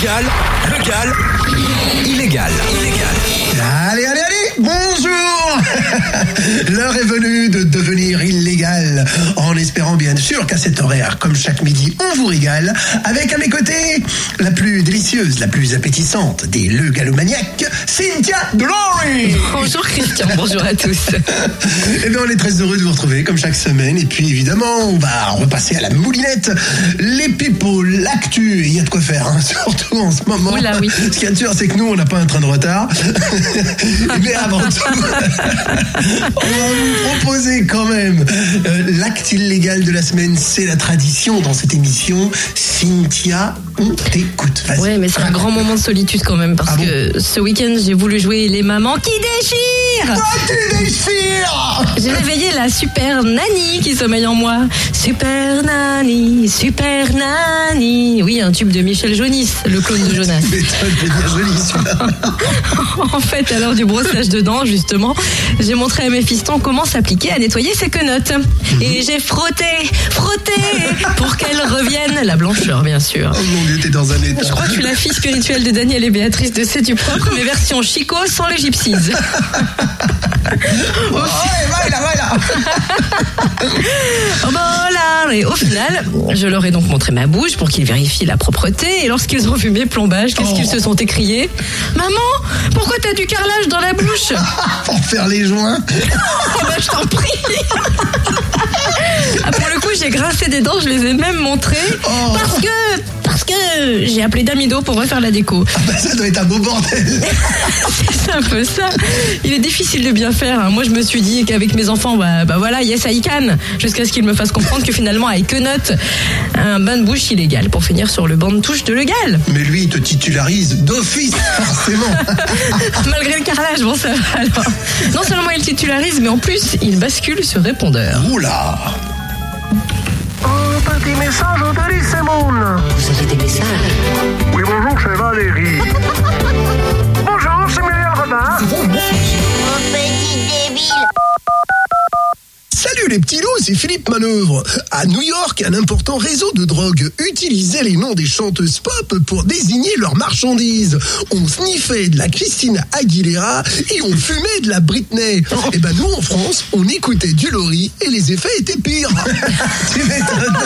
Légal, légal, illégal. Illégal. Allez, allez, allez, bonjour L'heure est venue de devenir illégal, en espérant bien sûr qu'à cet horaire, comme chaque midi, on vous régale, avec à mes côtés la plus délicieuse, la plus appétissante des Le Galomaniacs, Cynthia Glory Bonjour Christian, bonjour à tous. Eh bien, on est très heureux de vous retrouver comme chaque semaine. Et puis, évidemment, on va repasser à la moulinette. Les people, l'actu, il y a de quoi faire, hein, surtout en ce moment. Oula, oui. Ce qu'il y a de sûr, c'est que nous, on n'a pas un train de retard. Mais on va vous proposer quand même euh, l'acte illégal de la semaine. C'est la tradition dans cette émission. Cynthia, on t'écoute. Ouais, mais c'est un grand moment de solitude quand même parce Ah bon que ce week-end j'ai voulu jouer les mamans qui déchirent. Ah, tu déchires J'ai réveillé la super nanny qui sommeille en moi. Super nanny, super nanny. Oui, un tube de Michel Jonis, le clone de Jonas. Toi, en fait, à l'heure du brossage de dents, justement, j'ai montré à mes fistons comment s'appliquer à nettoyer ses quenottes. Et j'ai frotté, frotté, pour qu'elles reviennent. La blancheur, bien sûr. Oh mon dieu, t'es dans un état. Je crois que je suis la fille spirituelle de Daniel et Béatrice de C'est du propre, mais version Chico sans les gypsies. Oh, ouais, va là, va là. Oh là Et au final, je leur ai donc montré ma bouche pour qu'ils vérifient la propreté. Et lorsqu'ils ont vu mes plombages, qu'est-ce qu'ils se sont écriés? Maman, pourquoi t'as du carrelage dans la bouche? Pour faire les joints. Oh bah je t'en prie Ah, Pour le coup, j'ai grincé des dents, je les ai même montrées. Oh. Parce que... Parce que j'ai appelé Damido pour refaire la déco. Ah bah, ça doit être un beau bordel. C'est un peu ça. Il est difficile de bien faire. hein. Moi, je me suis dit qu'avec mes enfants, bah, bah voilà, yes, I can. Jusqu'à ce qu'ils me fassent comprendre que finalement, avec note, un bain de bouche illégal pour finir sur le banc de touche de Legal. Mais lui, il te titularise d'office, forcément. Malgré le carrelage, bon, ça va alors. Non seulement il titularise, mais en plus, il bascule sur répondeur. Oula. Un petit message Lissemoun. Vous avez des messages Oui, bonjour, c'est Valérie. bonjour, c'est Muriel Robin. Petit débile. Salut les petits loups, c'est Philippe Manœuvre. À New York, un important réseau de drogue utilisait les noms des chanteuses pop pour désigner leurs marchandises. On sniffait de la Christina Aguilera et on fumait de la Britney. Et ben nous en France, on écoutait du Laurie et les effets étaient pires. tu m'étonnes.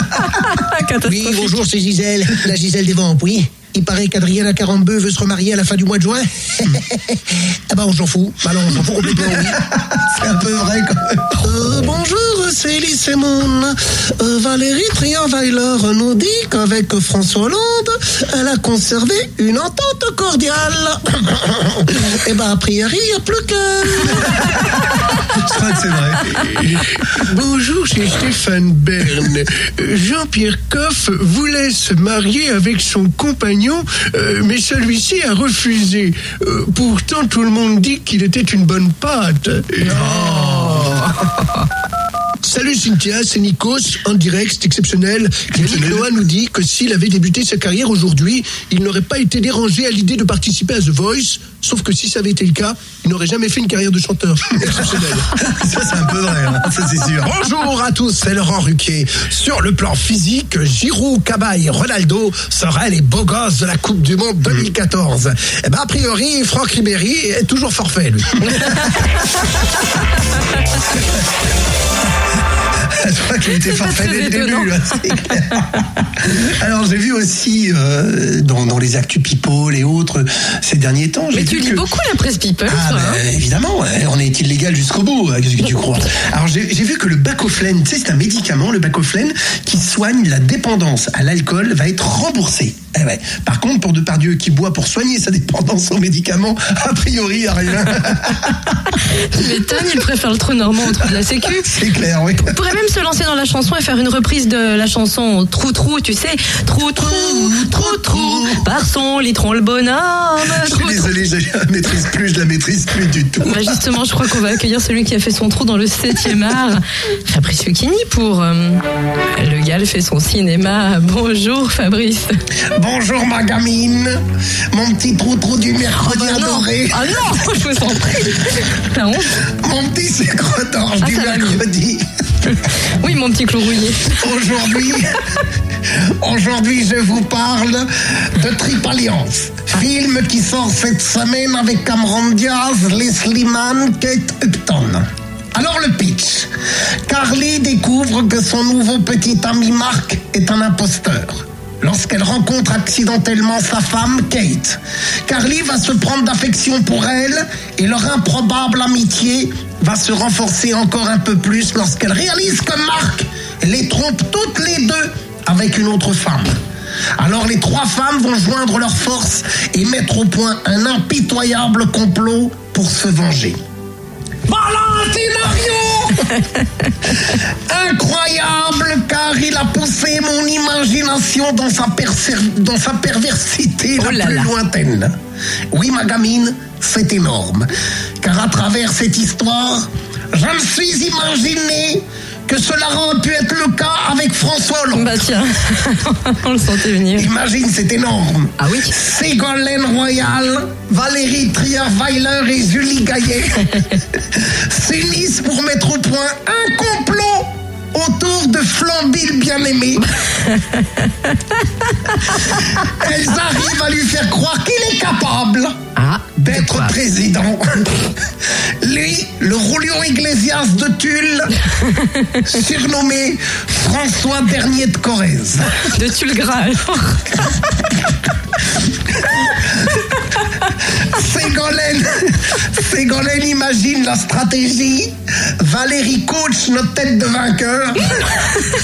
Oui, bonjour, c'est Gisèle, la Gisèle des Vents, oui. Il paraît qu'Adriana Carambeu veut se remarier à la fin du mois de juin. ah bah on s'en fout. Bah non, on s'en fout complètement, oui. C'est un peu vrai quand même. Euh, bonjour, c'est Elise. Euh, Valérie Trianweiler nous dit qu'avec François Hollande, elle a conservé une entente cordiale. Eh ben, a priori, il n'y a plus qu'elle. Je crois que c'est vrai. Bonjour, c'est Stéphane Bern. Jean-Pierre Coff voulait se marier avec son compagnon, euh, mais celui-ci a refusé. Euh, pourtant, tout le monde dit qu'il était une bonne pâte. Salut Cynthia, c'est Nikos, en direct, c'est exceptionnel. Yannick Noah nous dit que s'il avait débuté sa carrière aujourd'hui, il n'aurait pas été dérangé à l'idée de participer à The Voice, sauf que si ça avait été le cas, il n'aurait jamais fait une carrière de chanteur. Ça, c'est un peu vrai, hein. ça c'est sûr. Bonjour à tous, c'est Laurent Ruquier. Sur le plan physique, Giroud, Cabaye, Ronaldo seraient les beaux gosses de la Coupe du Monde 2014. Eh ben, a priori, Franck Ribéry est toujours forfait, lui. Crois qu'il était forfait dès le début. là, clair. Alors j'ai vu aussi euh, dans, dans les actus people et autres ces derniers temps. Mais tu lis que- beaucoup la presse people, ah, toi, bah, hein évidemment, ouais, on est illégal jusqu'au bout. hein, Qu'est-ce que tu crois? Alors j'ai vu que le bacoflène, tu sais, c'est un médicament, le bacoflène, qui soigne la dépendance à l'alcool, va être remboursé. Eh ouais. Par contre, pour Depardieu qui boit pour soigner sa dépendance aux médicaments, a priori, il n'y a rien. Tu m'étonnes, il préfère le trou normand au trou de la sécu. c'est clair, oui. Il pourrait même se lancer dans la chanson et faire une reprise de la chanson Trou Trou, tu sais. Trou Trou, Trou Trou, par son litron le bonhomme. Je Trou, suis trou. désolé, je la maîtrise plus, je la maîtrise plus du tout. Bah justement, je crois qu'on va accueillir celui qui a fait son trou dans le 7e art, Fabrice Lucchini, pour euh, Le Gal fait son cinéma. Bonjour Fabrice. Bonjour ma gamine, mon petit trou-trou du mercredi Ah non, adoré. ah non, je vous en prie. T'as honte Mon petit sucre d'orge Ah, du mercredi. Mon petit clou rouillé. Aujourd'hui, Aujourd'hui, je vous parle de Trip Alliance, film qui sort cette semaine avec Cameron Diaz, Leslie Mann, Kate Upton. Alors le pitch. Carly découvre que son nouveau petit ami Mark est un imposteur. Lorsqu'elle rencontre accidentellement sa femme, Kate, Carly va se prendre d'affection pour elle et leur improbable amitié va se renforcer encore un peu plus lorsqu'elle réalise que Mark les trompe toutes les deux avec une autre femme. Alors les trois femmes vont joindre leurs forces et mettre au point un impitoyable complot pour se venger. Scénario Incroyable car il a poussé mon imagination dans sa, percer- dans sa perversité Oh la plus là. lointaine. Oui ma gamine, c'est énorme. Car à travers cette histoire, je me suis imaginé que cela aurait pu être le cas avec François Hollande. Bah tiens, on le sentait venir. Imagine, c'est énorme. Ah oui Ségolène Royal, Valérie Trier-Weiler et Julie Gaillet s'unissent pour mettre au point un complot de Flambille bien-aimé. Elles arrivent à lui faire croire qu'il est capable Ah, d'être président. Lui, le Julio Iglesias de Tulle, surnommé François Dernier de Corrèze. De Tulgras alors. Ségolène, Ségolène imagine la stratégie. Valérie coach notre tête de vainqueur.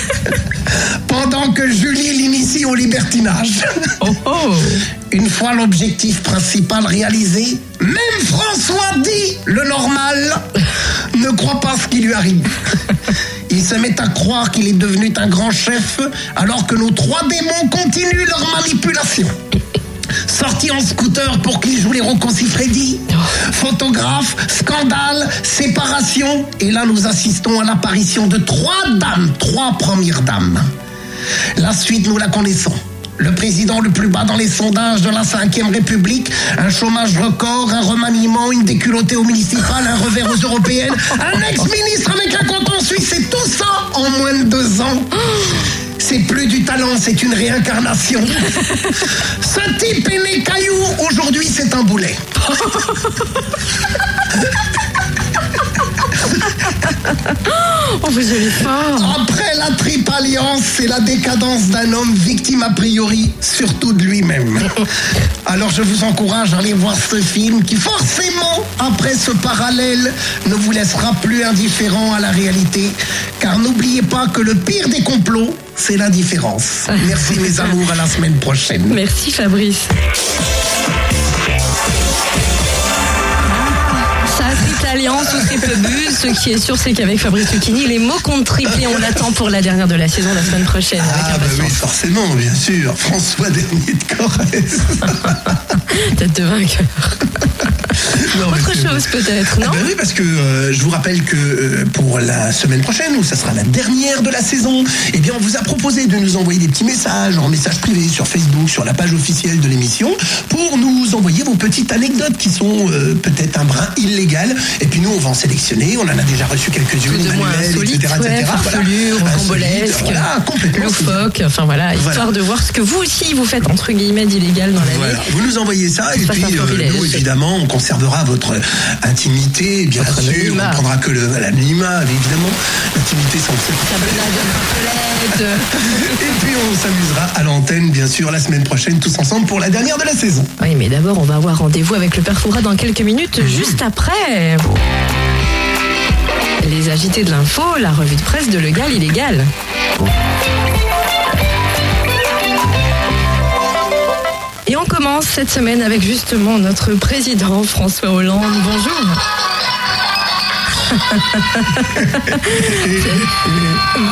Pendant que Julie l'initie au libertinage. Oh oh Une fois l'objectif principal réalisé, même François dit le normal ne croit pas ce qui lui arrive. Il se met à croire qu'il est devenu un grand chef alors que nos trois démons continuent leur manipulation. Sorti en scooter pour qu'il joue les Freddy. Photographe, scandale, séparation. Et là, nous assistons à l'apparition de trois dames, trois premières dames. La suite, nous la connaissons. Le président le plus bas dans les sondages de la 5ème République, un chômage record, un remaniement, une déculottée au municipal, un revers aux européennes, un ex-ministre avec un canton suisse et tout ça en moins de deux ans. C'est plus du talent, c'est une réincarnation. Ce type est né caillou, aujourd'hui c'est un boulet. Oh vous fort Après la triple alliance, c'est la décadence d'un homme victime a priori, surtout de lui-même. Alors je vous encourage à aller voir ce film qui forcément, après ce parallèle, ne vous laissera plus indifférent à la réalité. Car n'oubliez pas que le pire des complots, c'est l'indifférence. Merci mes amours, à la semaine prochaine. Merci Fabrice. Alliance ou triple bulle. Ce qui est sûr, c'est qu'avec Fabrice Lucchini, les mots comptent triplés. On l'attend pour la dernière de la saison la semaine prochaine. Avec Ah bah oui, forcément, bien sûr. François Dernier de Corrèze. Tête de vainqueur. Non, Autre que- chose peut-être, Ah non bah oui, parce que euh, je vous rappelle que euh, pour la semaine prochaine, où ça sera la dernière de la saison, eh bien, on vous a proposé de nous envoyer des petits messages en message privé sur Facebook, sur la page officielle de l'émission, pour nous envoyer vos petites anecdotes qui sont euh, peut-être un brin illégal. Et puis nous, on va en sélectionner. On en a déjà reçu quelques-unes, insolite, etc., ouais, etc. Voilà. rocambolesque, Insolite, Voilà, complètement. loufoque, enfin voilà, histoire Voilà. de voir ce que vous aussi vous faites entre guillemets d'illégal dans la Voilà, vie. vous nous envoyez ça et puis nous évidemment on conservera votre intimité bien Votre sûr, anonymat. on prendra que le l'anonymat évidemment, l'intimité sans raclette. Et puis on s'amusera à l'antenne bien sûr la semaine prochaine tous ensemble pour la dernière de la saison. Oui, mais d'abord, on va avoir rendez-vous avec le père Fouras dans quelques minutes, Mhm. juste après. Les agités de l'info, la revue de presse de Legal Illégal. Et on commence cette semaine avec justement notre président François Hollande. Bonjour.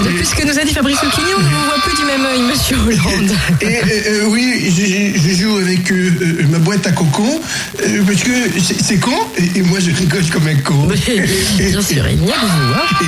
Depuis ce que nous a dit Fabrice Lucchini, on ne vous voit plus du même œil, monsieur Hollande. Et euh, euh, oui, je, je joue avec euh, ma boîte à coco euh, parce que c'est c'est con et, et moi je rigole comme un con. Bien sûr, il n'y a que vous. hein.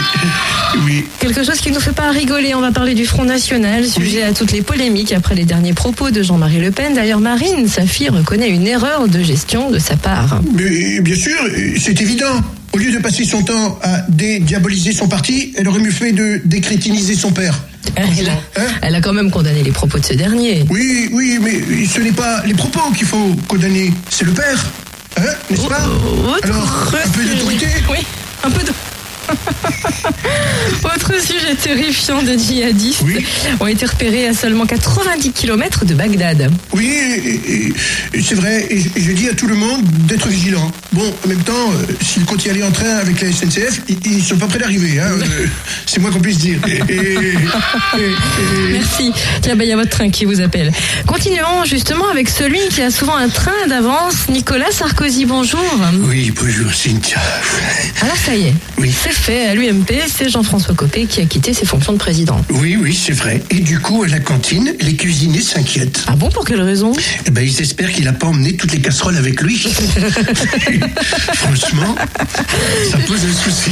Oui. Quelque chose qui ne nous fait pas rigoler, on va parler du Front National, sujet à toutes les polémiques après les derniers propos de Jean-Marie Le Pen. D'ailleurs, Marine, sa fille, reconnaît une erreur de gestion de sa part. Mais bien sûr, c'est évident. Au lieu de passer son temps à dédiaboliser son parti, elle aurait mieux fait de décrétiniser son père. Elle a, Hein elle a quand même condamné les propos de ce dernier. Oui, oui, mais ce n'est pas les propos qu'il faut condamner, c'est le père. Hein, n'est-ce pas Alors, un peu d'autorité Oui, un peu de... Autre sujet terrifiant de djihadistes Oui. ont été repérés à seulement 90 km de Bagdad. Oui, et- et- et c'est vrai, et je, dis à tout le monde d'être vigilant. Bon, en même temps, euh, s'ils comptent y aller en train avec la SNCF, ils, ils sont pas prêts d'arriver, hein, euh, c'est moins qu'on puisse dire. Et- et- et- et- Merci. Tiens, bah, il y a votre train qui vous appelle. Continuons justement avec celui qui a souvent un train d'avance, Nicolas Sarkozy. Bonjour. Oui, bonjour Cynthia. Alors ça y est, Oui. c'est fait. À l'UMP, c'est Jean-François Copé qui a quitté ses fonctions de président. Oui, oui, c'est vrai. Et du coup, à la cantine, les cuisiniers s'inquiètent. Ah bon, pour quelle raison? Eh ben, ils espèrent qu'il a pas emmené toutes les casseroles avec lui. Franchement, ça pose un souci.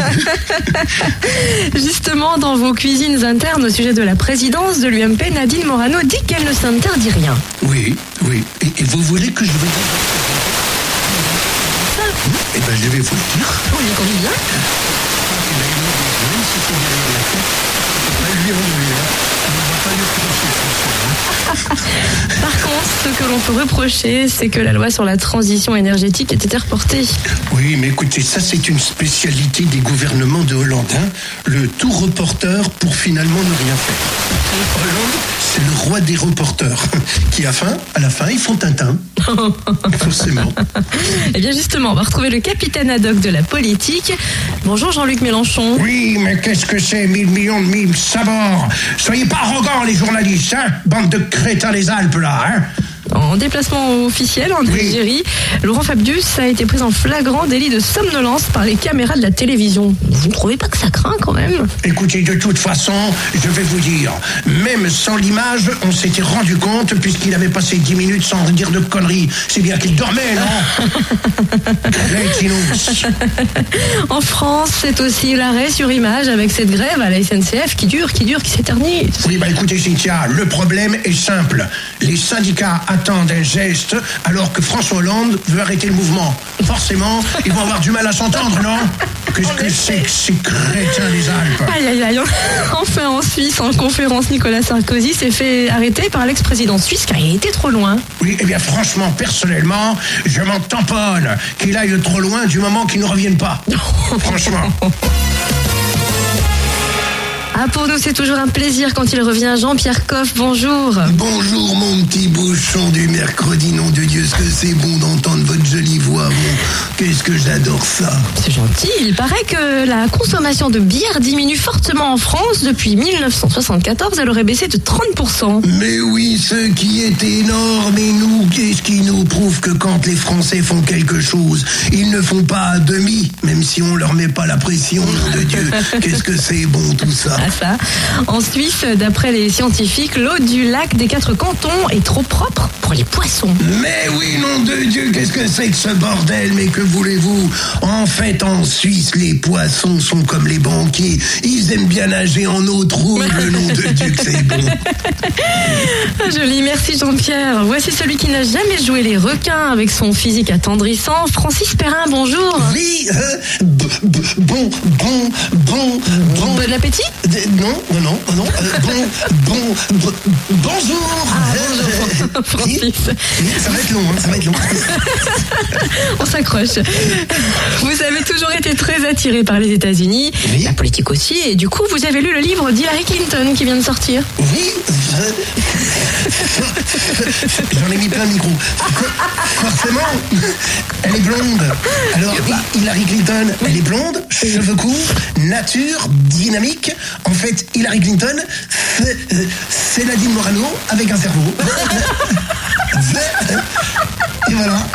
Justement, dans vos cuisines internes au sujet de la présidence de l'UMP, Nadine Morano dit qu'elle ne s'interdit rien. Oui, oui. Et, et vous voulez que je vous dise? Eh ben, je vais vous le dire. On y convie pas lui enlever, hein. On va pas lui reprocher. Par contre, ce que l'on peut reprocher, c'est que la loi sur la transition énergétique ait été reportée. Oui, mais écoutez, ça c'est une spécialité des gouvernements de Hollande. hein. Le tout reporter pour finalement ne rien faire. Hollande, c'est le roi des reporters. Qui a faim, à la fin, ils font Tintin. Forcément. Eh bien justement, on va retrouver le capitaine ad hoc de la politique. Bonjour Jean-Luc Mélenchon. Oui, mais qu'est-ce que c'est, mille millions de mimes sabords Soyez pas arrogants, les journalistes, hein Bande de crétins des Alpes, là, hein En déplacement officiel en Oui. Algérie, Laurent Fabius a été pris en flagrant délit de somnolence par les caméras de la télévision. Vous ne trouvez pas que ça craint quand même? Écoutez, de toute façon, je vais vous dire, même sans l'image, on s'était rendu compte, puisqu'il avait passé 10 minutes sans dire de conneries. C'est bien qu'il dormait, non? En France, c'est aussi l'arrêt sur image avec cette grève à la SNCF qui dure, qui dure, qui s'éternise. Oui, bah écoutez, Cynthia, le problème est simple. Les syndicats attendent un geste, alors que François Hollande veut arrêter le mouvement. Forcément, ils vont avoir du mal à s'entendre, non Qu'est-ce que c'est que ces crétins des Alpes Aïe aïe aïe. Enfin en Suisse, en conférence, Nicolas Sarkozy s'est fait arrêter par l'ex-président suisse car il était trop loin. Oui, eh bien franchement, personnellement, je m'en tamponne qu'il aille trop loin du moment qu'il ne revienne pas. Franchement. Ah pour nous c'est toujours un plaisir quand il revient. Jean-Pierre Coff, bonjour. Bonjour bouchon du mercredi, nom de Dieu, ce que c'est bon d'entendre votre jolie voix. Bon, qu'est-ce que j'adore ça. C'est gentil. Il paraît que la consommation de bière diminue fortement en France depuis 1974. Elle aurait baissé de 30%. Mais oui, ce qui est énorme, et nous, qu'est-ce qui nous prouve que quand les Français font quelque chose, ils ne font pas à demi, même si on leur met pas la pression, nom de Dieu. Qu'est-ce que c'est bon tout ça. Ah ça. En Suisse, d'après les scientifiques, l'eau du lac des quatre cantons est trop propre pour les poissons. Mais oui, nom de Dieu, qu'est-ce que c'est que ce bordel? Mais que voulez-vous? En fait, en Suisse, les poissons sont comme les banquiers. Ils aiment bien nager en eau trouble, nom de Dieu que c'est bon. Ah, joli, merci Jean-Pierre. Voici celui qui n'a jamais joué les requins avec son physique attendrissant. Francis Perrin, bonjour. Oui, euh, bon, bon, bon, bon. Bon appétit? D- Non, non, non, non, euh, bon, bon, bon, bonjour. Euh, Francis. Ça va être long, hein, ça va être long. On s'accroche. Vous avez toujours été très attiré par les États-Unis, Oui. la politique aussi, et du coup, vous avez lu le livre d'Hillary Clinton qui vient de sortir. Oui, je- j'en ai mis plein le micro. Forcément, elle est blonde. Alors, Hillary Clinton, elle est blonde, cheveux courts, nature, dynamique. En fait, Hillary Clinton, c'est Nadine Morano avec un cerveau. Et voilà.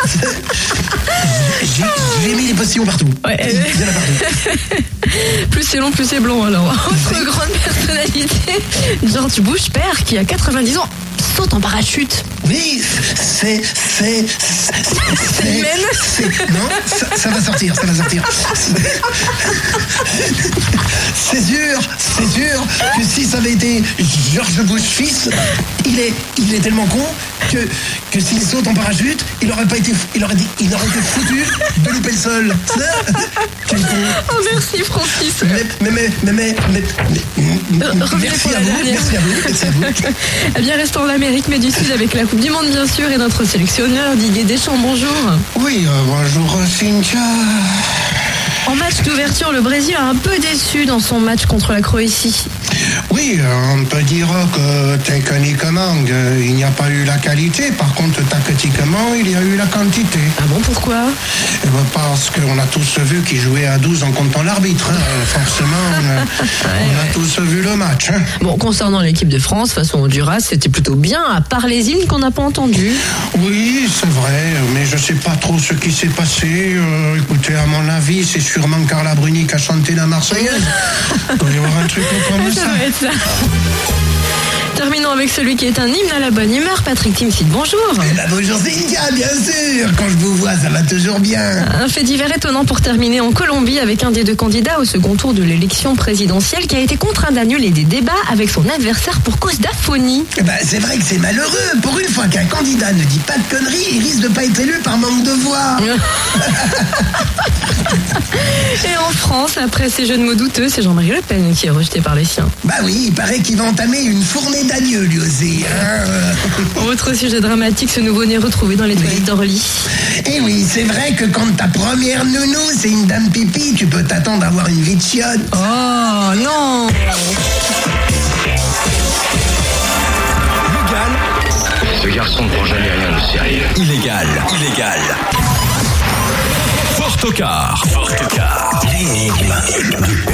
J'ai mis les postillons partout. Ouais. Il y en a partout. Plus c'est long, plus c'est blond alors. Autre grande personnalité, George Bush, père, qui a 90 ans, saute en parachute. Oui, c'est c'est... c'est- Non, ça, ça va sortir, ça va sortir. C'est sûr, c'est sûr que si ça avait été George Bush fils, il est, il est tellement con que, que s'il saute en parachute, il aurait pas été, il aurait dit, il aurait été foutu de louper le sol. Oh, merci Francis. Mais, mais, mais, mais, mais, mais- mais- revenez merci pour à la vous, dernière. merci à vous, merci à vous. Eh bien, restons en Amérique, mais du Sud avec la Coupe du Monde, bien sûr, et notre sélectionneur Didier Deschamps. Bonjour. Oui, euh, bonjour Cynthia. En match d'ouverture, le Brésil a un peu déçu dans son match contre la Croatie. Oui, euh, on peut dire que techniquement, euh, il n'y a pas eu la qualité. Par contre, tactiquement, il y a eu la quantité. Ah bon, pourquoi? Eh ben, Parce qu'on a tous vu qu'il jouait à 12 en comptant l'arbitre. hein. Forcément, on a tous vu le match. hein. Bon, concernant l'équipe de France, au Honduras, c'était plutôt bien, à part les hymnes qu'on n'a pas entendus. Oui, c'est vrai, mais je sais pas trop ce qui s'est passé. Euh, écoutez, à mon avis, c'est sûrement Carla Bruni qui a chanté la Marseillaise. Il doit y avoir un truc comme Ça ça. va être ça. Terminons avec celui qui est un hymne à la bonne humeur, Patrick Timsit, bonjour. Eh ben, bonjour Cynthia, bien sûr. Quand je vous vois, ça va toujours bien. Un fait divers étonnant pour terminer en Colombie avec un des deux candidats au second tour de l'élection présidentielle qui a été contraint d'annuler des débats avec son adversaire pour cause d'aphonie. Eh ben, c'est vrai que c'est malheureux. Pour une fois qu'un candidat ne dit pas de conneries, il risque de pas être élu par manque de voix. Et en France, après ces jeux de mots douteux, c'est Jean-Marie Le Pen qui est rejeté par les siens. Bah oui, il paraît qu'il va entamer une fournée d'adieu, lui aussi. hein. Autre sujet dramatique, ce nouveau-né retrouvé dans les toilettes d'Orly. Et Eh oui, c'est vrai que quand ta première nounou, c'est une dame pipi, tu peux t'attendre à avoir une vie de chiotte. Oh non Légal, Ce garçon ne prend jamais rien de sérieux. illégal, illégal. Fort au quart. Fort au quart. L'énigme du.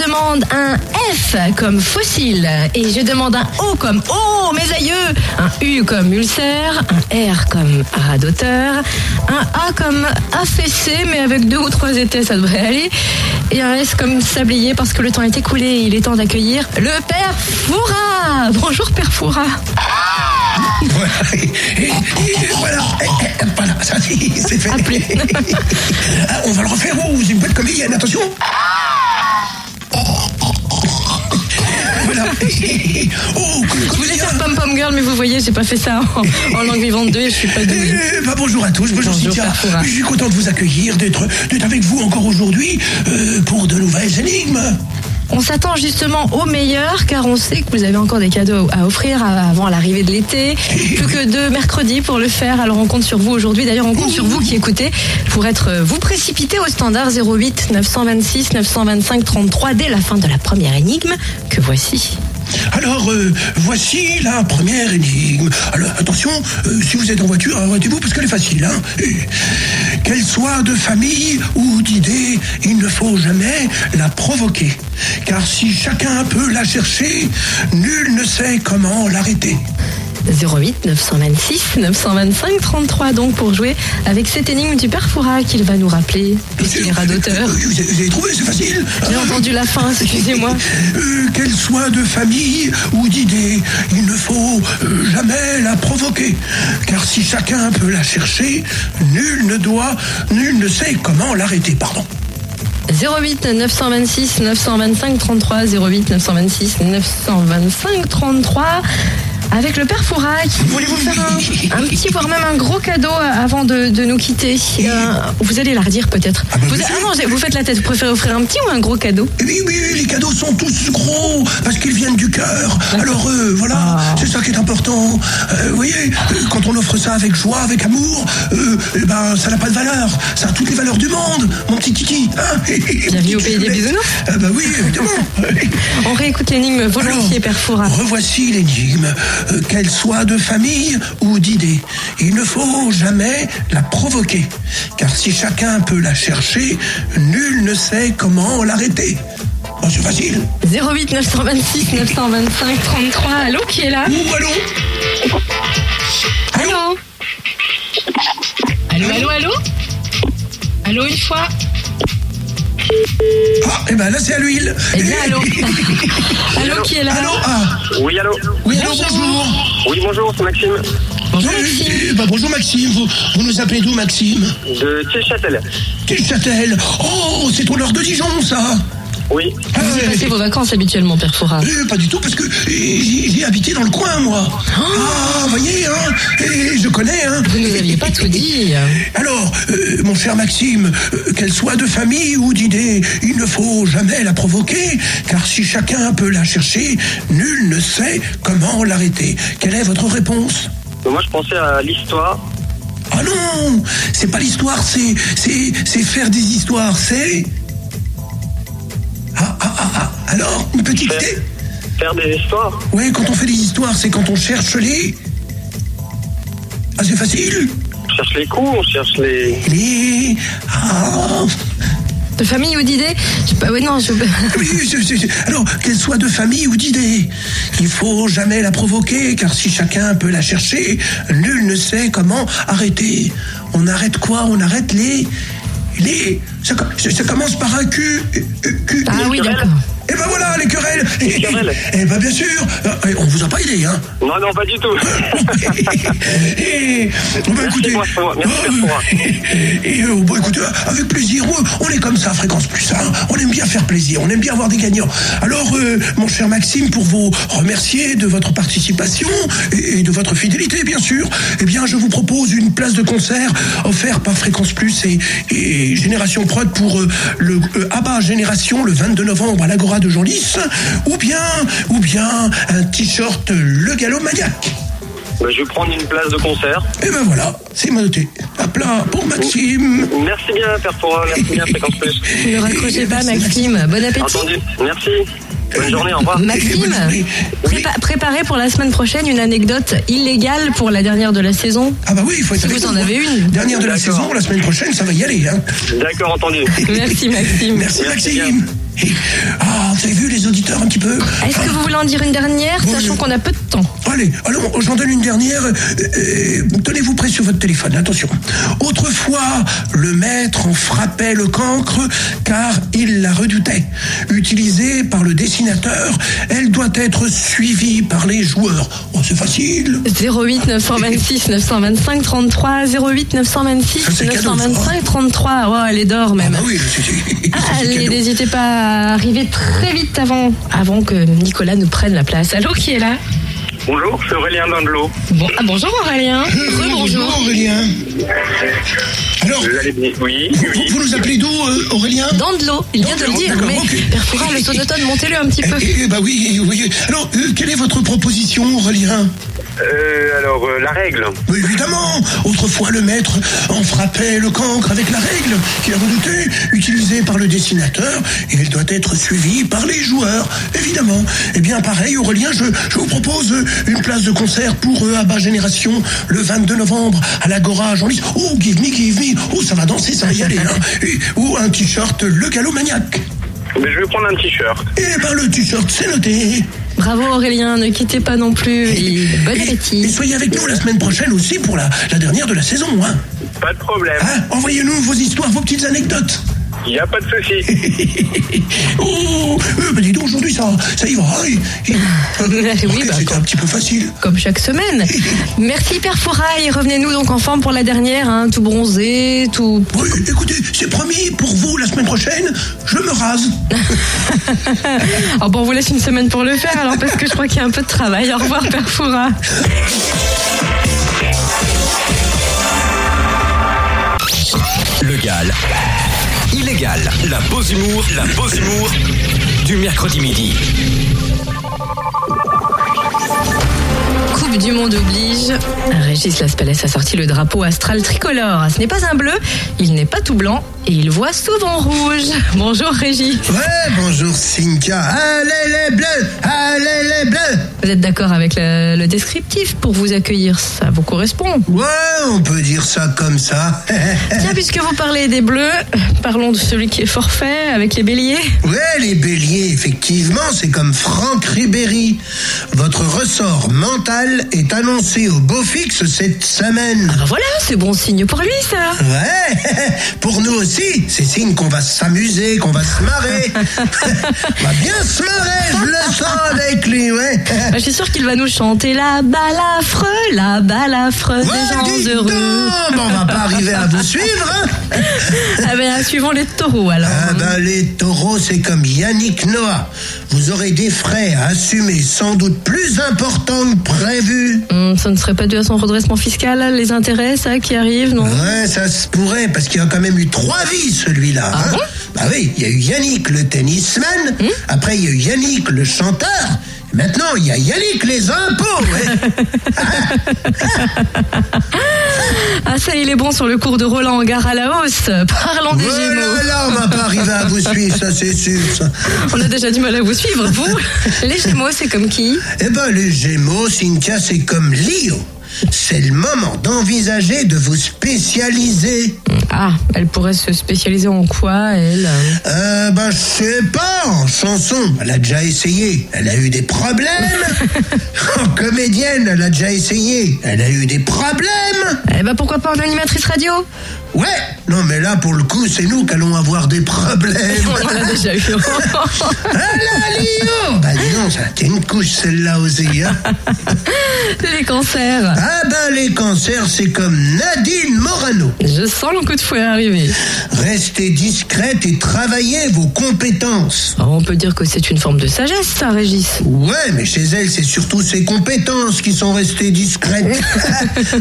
Je demande un F comme fossile et je demande un O comme Oh mes aïeux, un U comme ulcère, un R comme radoteur, un A comme affaissé mais avec deux ou trois étés ça devrait aller et un S comme sablier parce que le temps est écoulé il est temps d'accueillir le Père Foura. Bonjour Père Foura. Voilà, et, et- et voilà, et- et- ça c'est fait. Ah, On va le refaire, oh, c'est une bonne comédienne, attention. Voilà. Oh, Je voulais faire Pom Pom Girl mais vous voyez j'ai pas fait ça en, en langue vivante 2 et je suis pas douée. Eh, bah, bonjour à tous, bonjour, Bonjour, Cynthia. Je suis content de vous accueillir, d'être d'être avec vous encore aujourd'hui euh, pour de nouvelles énigmes. On s'attend justement au meilleur car on sait que vous avez encore des cadeaux à offrir avant l'arrivée de l'été. Plus que deux mercredis pour le faire. Alors on compte sur vous aujourd'hui. D'ailleurs on compte sur vous qui écoutez pour être euh, vous précipiter au standard 08 926 925 33 dès la fin de la première énigme que voici. Alors, euh, voici la première énigme. Alors, attention, euh, si vous êtes en voiture, arrêtez-vous parce qu'elle est facile. Hein Et Qu'elle soit de famille ou d'idée, il ne faut jamais la provoquer. Car si chacun peut la chercher, nul ne sait comment l'arrêter. 08 926 925 33 donc pour jouer avec cette énigme du père Foura qu'il va nous rappeler. Euh, Vous avez, trouvé, c'est facile. J'ai entendu la fin, excusez-moi. Euh, Qu'elle soit de famille ou d'idée, il ne faut euh, jamais la provoquer. Car si chacun peut la chercher, nul ne doit, nul ne sait comment l'arrêter. Pardon. 08 926 925 33 08 926 925 33 avec le père Foura qui voulait vous faire un, un petit voire même un gros cadeau avant de, de nous quitter? Euh, vous allez la redire peut-être. Ah bah, vous, ah non, vous faites la tête. Vous préférez offrir un petit ou un gros cadeau? Eh Oui, oui, oui, les cadeaux sont tous gros parce qu'ils viennent du cœur. Alors euh, voilà, c'est ça qui est important. Euh, vous voyez, euh, quand on offre ça avec joie, avec amour, euh, eh ben ça n'a pas de valeur. Ça a toutes les valeurs du monde, mon petit Kiki. Hein Bienvenue au pays des bisounours. Ah bah oui, évidemment. On réécoute l'énigme volontiers, Alors, père Foura. Revoici l'énigme. Euh, Qu'elle soit de famille ou d'idée, il ne faut jamais la provoquer. Car si chacun peut la chercher, nul ne sait comment l'arrêter. Oh, c'est facile. 08 926 925 33. Allô, qui est là Ouh, allô? Allô? Allô, allô, allô? Allô, une fois Ah, et ben là, c'est à l'huile. Eh bien, allô Allô, qui est là Allô Ah, Oui, allô oui, allô, bonjour. Oui, bonjour, c'est Maxime. Bonjour, Eh, Maxime. eh, bah, bonjour Maxime, vous, vous nous appelez d'où Maxime? De Tilchâtel. Châtel. Oh, c'est au nord de Dijon, ça Oui. Ah, Vous passez vos vacances habituellement, Père Fouras Eh, pas du tout, parce que eh, j'y j'y ai habité dans le coin, moi. Ah, vous voyez, hein Et je connais, hein Vous nous aviez pas tout dit. Alors, euh, mon cher Maxime, euh, qu'elle soit de famille ou d'idée, il ne faut jamais la provoquer, car si chacun peut la chercher, nul ne sait comment l'arrêter. Quelle est votre réponse? Moi, je pensais à l'histoire. Ah non, c'est pas l'histoire, c'est c'est c'est faire des histoires, c'est ah, ah, ah, ah. Alors une petite Faire. idée. Faire des histoires. Oui, quand on fait des histoires, c'est quand on cherche les. Ah, c'est facile. On cherche les coups, on cherche les... Les. Ah. De famille ou d'idées Je sais pas, ouais, non, je. Oui, c'est- c'est- c'est- alors qu'elle soit de famille ou d'idée, il faut jamais la provoquer, car si chacun peut la chercher, nul ne sait comment arrêter. On arrête quoi? On arrête les, les. Ça, co- ça- ça commence par un Q. euh, Q- Ah oui, d'accord. Et ben voilà, les querelles. Les querelles. Eh ben bien sûr. Euh, On vous a pas aidé, hein. Non, non, pas du tout. Et, bon, bah, écoutez, moi, et euh, bon, écoutez, avec plaisir, on- on est comme ça, Fréquence Plus, hein. on aime bien faire plaisir, on aime bien avoir des gagnants. Alors, euh, mon cher Maxime, pour vous remercier de votre participation et, et de votre fidélité, bien sûr, eh bien, je vous propose une place de concert offerte par Fréquence Plus et, et Génération Prod pour euh, le euh, ABBA Génération le 22 novembre à l'Agora de Genlis, ou bien, ou bien un t-shirt Le Galop Maniaque. Bah, je vais prendre une place de concert. Et ben voilà, c'est noté. À plat pour Maxime. Merci bien, Père Fora. Merci bien, Fréquence Plus. Ne raccrochez pas, Maxime. Bon appétit. Entendu. Merci. Bonne journée, au revoir. Maxime, prépa- préparez pour la semaine prochaine une anecdote illégale pour la dernière de la saison. Ah bah oui, il faut être Si vous en avez hein. une. Dernière de la D'accord. saison, la semaine prochaine, ça va y aller. Hein. D'accord, entendu. Merci, Maxime. Merci, Merci Maxime. Ah, vous avez vu les auditeurs un petit peu Est-ce que vous voulez en dire une dernière, sachant qu'on a peu de temps Allez, alors j'en donne une dernière. Euh, euh, Tenez-vous près sur votre téléphone, attention. Autrefois, le maître en frappait le cancre car il la redoutait. Utilisée par le dessinateur, elle doit être suivie par les joueurs. Oh, c'est facile. 08 926 925 33 08 926 Ça, c'est cadeau, ça, 925 33 Oh, elle est d'or Ah même. bah oui, Ah, allez, n'hésitez pas arriver très vite avant, avant que Nicolas nous prenne la place. Allô, qui est là Bonjour, c'est Aurélien Dandelot. bon, ah, Bonjour Aurélien. Bonjour. Aurélien. Alors, Vous allez bien Oui, vous, oui. vous nous appelez d'où euh, Aurélien Dans de l'eau, il vient de le dire, mais ok. Perfora, le sonotone, montez-le un petit peu. Eh, eh, bah oui, oui. Alors, euh, quelle est votre proposition, Aurélien Euh, alors, euh, la règle. Mais Évidemment, autrefois le maître en frappait le cancre avec la règle qu'il a redoutée, utilisée par le dessinateur, et elle doit être suivie par les joueurs, évidemment. Eh bien, pareil, Aurélien, je, je vous propose euh, une place de concert pour eux à bas génération le 22 novembre à l'Agora Genlis. Oh, give me, give me. Oh, ça va danser, ça va y aller. Hein. Et- ou un t-shirt Le Galop Maniaque. Mais je vais prendre un t-shirt. Eh ben, le t-shirt, c'est noté. Bravo Aurélien, ne quittez pas non plus. Et bon Et- Et, appétit. soyez avec nous la semaine prochaine aussi pour la, la dernière de la saison. Hein. Pas de problème. Hein Envoyez-nous vos histoires, vos petites anecdotes. Il n'y a pas de souci. oh, euh, bah dis donc, aujourd'hui, ça, ça y va. Il- il- Oui, bah, C'était un petit peu facile. Comme chaque semaine. Merci Perfora et revenez-nous donc en forme pour la dernière, hein, tout bronzé, tout... Oui, écoutez, c'est promis, pour vous, la semaine prochaine, je me rase. Ah bon, on vous laisse une semaine pour le faire alors parce que je crois qu'il y a un peu de travail. Au revoir Perfora. Legal. Illégal. La pause humour. La pause humour. Du mercredi midi. Coupe du Monde oblige. Régis Laspalès a sorti le drapeau astral tricolore. Ce n'est pas un bleu, il n'est pas tout blanc et il voit souvent rouge. Bonjour Régis. Ouais, bonjour Cynthia. Allez les bleus, allez les bleus. Vous êtes d'accord avec le, le descriptif pour vous accueillir? Ça vous correspond? Ouais, on peut dire ça comme ça. Tiens, puisque vous parlez des bleus, parlons de celui qui est forfait avec les béliers. Ouais, les béliers, effectivement, c'est comme Franck Ribéry. Votre ressort mental Noël est annoncé au beau fixe cette semaine. Ah bah voilà, c'est bon signe pour lui ça. Ouais, pour nous aussi, c'est signe qu'on va s'amuser, qu'on va se marrer. on va bien se marrer, je le sens avec lui, ouais. Bah, je suis sûre qu'il va nous chanter la balafre, la balafre Ouais, des gens heureux. bon, on va pas arriver à vous suivre. hein. Ah ben, suivons les taureaux alors. Ah ben les taureaux, c'est comme Yannick Noah. Vous aurez des frais à assumer sans doute plus importants que prévu. Hum, ça ne serait pas dû à son redressement fiscal, les intérêts, ça, qui arrivent, non? Ouais, ça se pourrait, parce qu'il a quand même eu trois vies, celui-là. Ah hein. bon? Bah oui, il y a eu Yannick le tennisman, Hum après il y a eu Yannick le chanteur, maintenant il y a Yannick les impôts. ouais. Ah ça, il est bon sur le cours de Roland en gare à la hausse. Parlons des Voilà, Gémeaux. là, on va pas arriver à vous suivre, ça c'est sûr. ça. On a déjà du mal à vous suivre, vous Les Gémeaux, c'est comme qui? Eh ben, les Gémeaux, Cynthia, c'est comme Lio. C'est le moment d'envisager de vous spécialiser. Ah, elle pourrait se spécialiser en quoi, elle? Euh, ben, je sais pas, en chanson, elle a déjà essayé, elle a eu des problèmes. En comédienne, elle a déjà essayé, elle a eu des problèmes. Eh ben pourquoi pas en animatrice radio? Ouais, non, mais là, pour le coup, c'est nous qu'allons avoir des problèmes. On en a déjà eu. Ah là, Bah, dis donc, ça tient une couche, celle-là aussi, hein. les cancers. Ah ben, les cancers, c'est comme Nadine Morano. Je sens le coup de fouet arriver. Restez discrète et travaillez vos compétences. Oh, on peut dire que c'est une forme de sagesse, ça, Régis. Ouais, mais chez elle, c'est surtout ses compétences qui sont restées discrètes.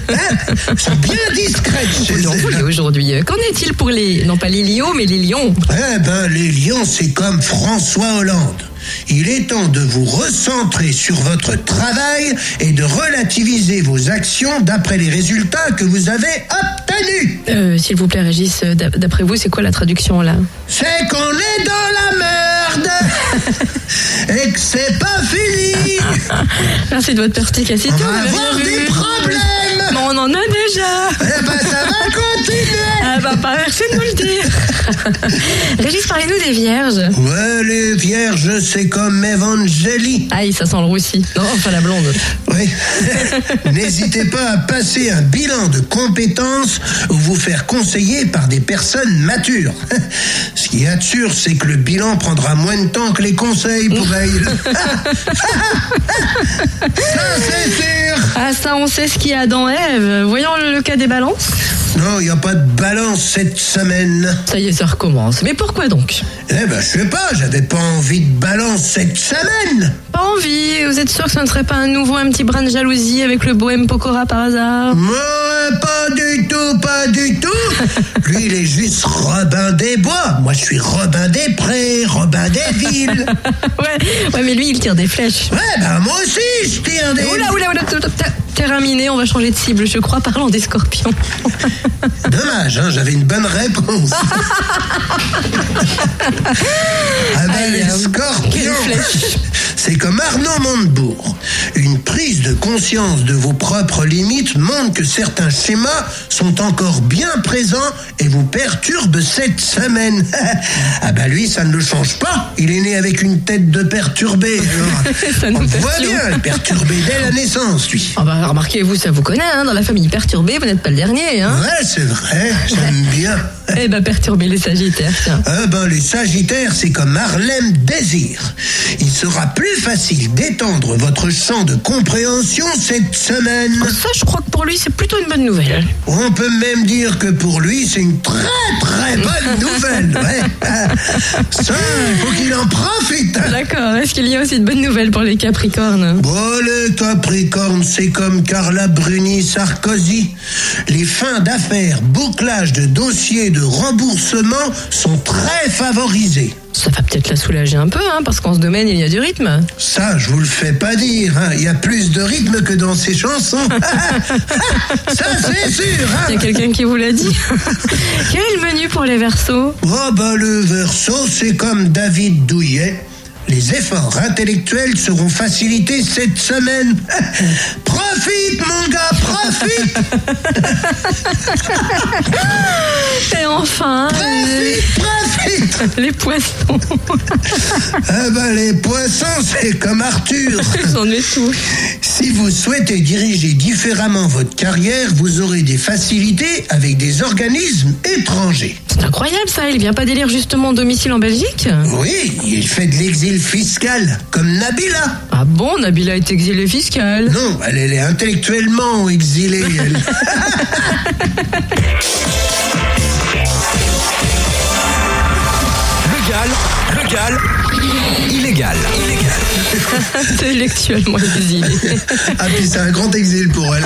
Hein sont bien discrètes chez elle. aujourd'hui. Qu'en est-il pour les... Non pas les lions, mais les lions Eh ben, les lions, c'est comme François Hollande. Il est temps de vous recentrer sur votre travail et de relativiser vos actions d'après les résultats que vous avez obtenus. euh, S'il vous plaît, Régis, euh, d'a- d'après vous, c'est quoi la traduction, là? C'est qu'on est dans la merde et que c'est pas fini. Merci de votre perspicacité. On on va avoir des problèmes. Mais on en a déjà Eh ben, ça va continuer. Ah bah pas merci de nous le dire Régis, parlez-nous des vierges Ouais, les vierges, c'est comme Evangélie. Aïe, ça sent le roussi. Non, enfin la blonde. Oui. N'hésitez pas à passer un bilan de compétences ou vous faire conseiller par des personnes matures. Ce qui est sûr, c'est que le bilan prendra moins de temps que les conseils pour elle. Ça, c'est sûr. Ah ça, on sait ce qu'il y a dans Ève. Voyons le cas des balances. Non, il n'y a pas de balance cette semaine. Ça y est, ça recommence. Mais pourquoi donc? Eh ben, je sais pas, j'avais pas envie de balance cette semaine. Pas envie. Vous êtes sûr que ce ne serait pas un nouveau, un petit brin de jalousie avec le bohème Pokora par hasard? Moi, pas du tout, pas du tout. Lui, il est juste Robin des Bois. Moi, je suis Robin des Prés, Robin des Villes. ouais, ouais, mais lui, il tire des flèches. Ouais, ben moi aussi, je tire des... Oula, oula, oula, t- terminé, on va changer de cible, je crois, parlant des scorpions. Dommage, hein, j'avais une bonne réponse. ah ben, Aïe, les scorpions. C'est comme Arnaud Montebourg. Une prise de conscience de vos propres limites montre que certains schémas sont encore bien présents et vous perturbent cette semaine. ah ben lui, ça ne le change pas. Il est né avec une tête de perturbé. alors. Ça nous On voit bien, perturbé dès la naissance, lui. Ah bah, remarquez, vous, ça vous connaît, hein, dans la famille perturbée, vous n'êtes pas le dernier, hein Ouais, c'est vrai, j'aime bien. Eh ben, perturber les sagittaires, tiens. Ah ben, les Sagittaires, c'est comme Harlem Désir. Il sera plus facile d'étendre votre champ de compréhension cette semaine. Ça, je crois que pour lui, c'est plutôt une bonne nouvelle. On peut même dire que pour lui, c'est une très très bonne nouvelle. Ouais. Ça, il faut qu'il en profite. D'accord, est-ce qu'il y a aussi de bonnes nouvelles pour les capricornes? Bon, les Capricornes, c'est comme Carla Bruni Sarkozy. Les fins d'affaires, bouclage de dossiers de remboursement sont très favorisés. Ça va peut-être la soulager un peu, hein, parce qu'en ce domaine, il y a du rythme. Ça, je vous le fais pas dire. hein. Il y a plus de rythme que dans ces chansons. Ça, c'est sûr. Il y Hein. a quelqu'un qui vous l'a dit. Quel est le menu pour les versos? Oh, bah, le verso, c'est comme David Douillet. Les efforts intellectuels seront facilités cette semaine. profite, mon gars, profite. Et enfin, Profite, profite. Les poissons. Ah ben, les poissons, c'est comme Arthur. J'en ai tout. Si vous souhaitez diriger différemment votre carrière, vous aurez des facilités avec des organismes étrangers. C'est incroyable ça, il vient pas d'élire justement domicile en Belgique? Oui, il fait de l'exil fiscal, comme Nabila. Ah bon, Nabila est exilée fiscale. Non, elle, elle est intellectuellement exilée. elle. Légal, illégal. Illégal. Intellectuellement exilée. ah puis c'est un grand exil pour elle.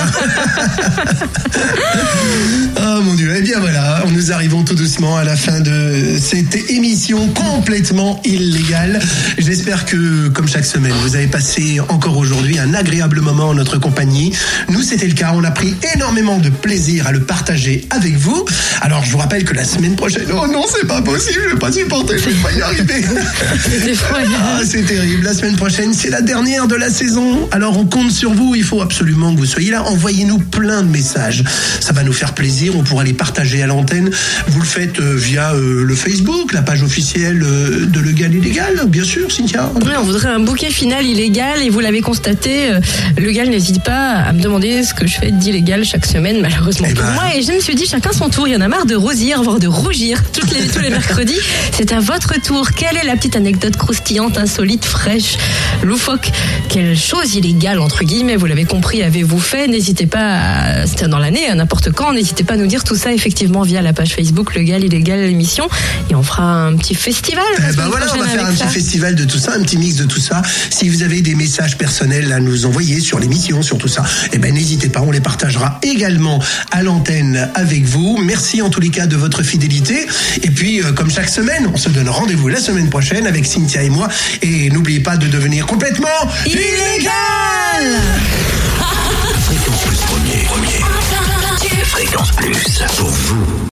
oh mon dieu, eh bien voilà, nous arrivons tout doucement à la fin de cette émission complètement illégale. J'espère que, comme chaque semaine, vous avez passé encore aujourd'hui un agréable moment en notre compagnie. Nous, c'était le cas, on a pris énormément de plaisir à le partager avec vous. Alors, je vous rappelle que la semaine prochaine, oh non, c'est pas possible, je vais pas supporter, je vais pas y arriver. Ah, c'est terrible. La semaine prochaine, c'est la dernière de la saison. Alors, on compte sur vous. Il faut absolument que vous soyez là. Envoyez-nous plein de messages. Ça va nous faire plaisir. On pourra les partager à l'antenne. Vous le faites euh, via euh, le Facebook, la page officielle euh, de Le Gal Illégal, bien sûr, Cynthia. Oui, on voudrait un bouquet final illégal et vous l'avez constaté, le gal n'hésite pas à me demander ce que je fais d'illégal chaque semaine, malheureusement Eh pour ben. moi. Et je me suis dit, chacun son tour. Il y en a marre de rosir, voire de rougir toutes les, tous les mercredis. C'est à votre tour. Quelle est la petite anecdote croustillante, insolite, fraîche, loufoque Quelle chose illégale, entre guillemets, vous l'avez compris, avez-vous fait? N'hésitez pas, à- c'était dans l'année, à n'importe quand, n'hésitez pas à nous dire tout ça effectivement via la page Facebook Le Gal Illégal l'émission. Et on fera un petit festival. Eh ben voilà, on va faire un petit festival de tout ça, un petit mix de tout ça. Si vous avez des messages personnels à nous envoyer sur l'émission, sur tout ça, eh ben n'hésitez pas, on les partagera également à l'antenne avec vous. Merci en tous les cas de votre fidélité. Et puis, euh, comme chaque semaine, on se donne rendez-vous la semaine prochaine avec Cynthia et moi. Et n'oubliez pas de devenir complètement illégal Fréquence Plus premier, premier. Fréquence Plus pour vous.